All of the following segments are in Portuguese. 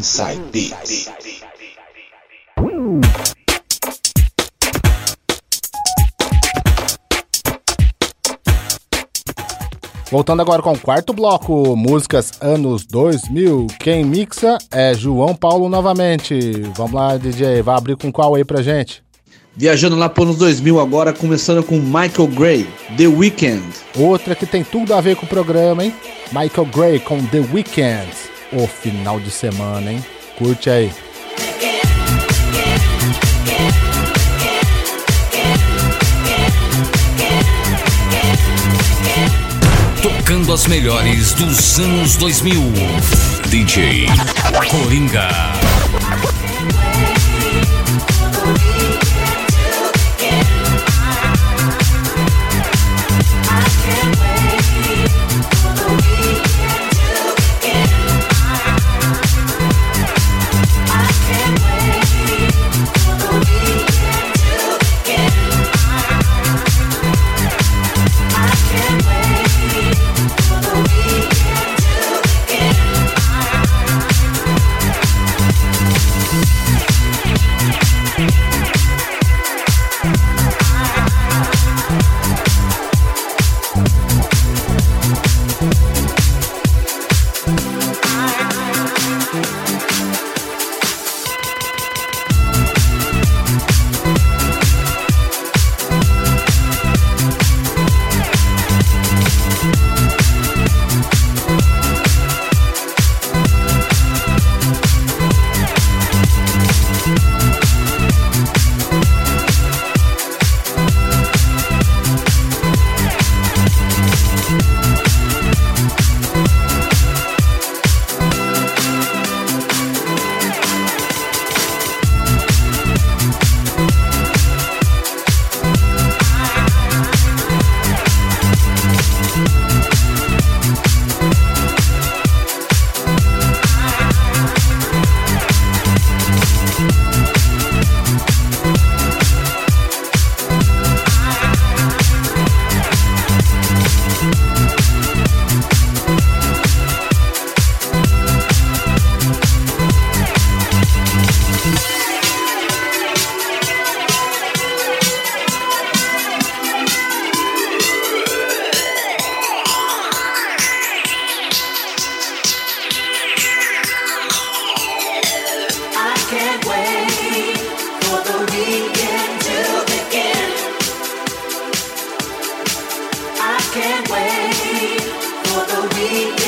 Inside Beats. Voltando agora com o quarto bloco, músicas anos 2000. Quem mixa é João Paulo novamente. Vamos lá, DJ, vai abrir com qual aí pra gente? Viajando lá para anos 2000 agora, começando com Michael Gray, The Weeknd. Outra que tem tudo a ver com o programa, hein? Michael Gray com The Weeknd. O final de semana, hein? Curte aí. Tocando as melhores dos anos 2000. DJ Coringa. can't wait for the weekend.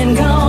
And go.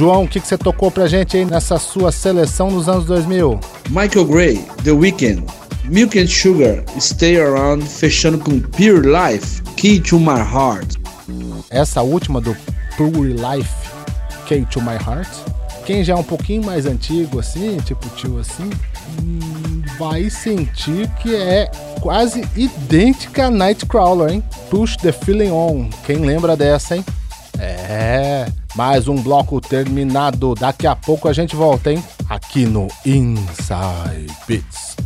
João, o que, que você tocou pra gente aí nessa sua seleção dos anos 2000? Michael Gray, The Weeknd, Milk and Sugar, Stay Around, fechando com Pure Life, Key to My Heart. Essa última do Pure Life, Key to My Heart, quem já é um pouquinho mais antigo assim, tipo tio assim, hum, vai sentir que é quase idêntica a Nightcrawler, hein? Push the Feeling On. Quem lembra dessa, hein? É, mais um bloco terminado. Daqui a pouco a gente volta, hein? Aqui no Inside Beats.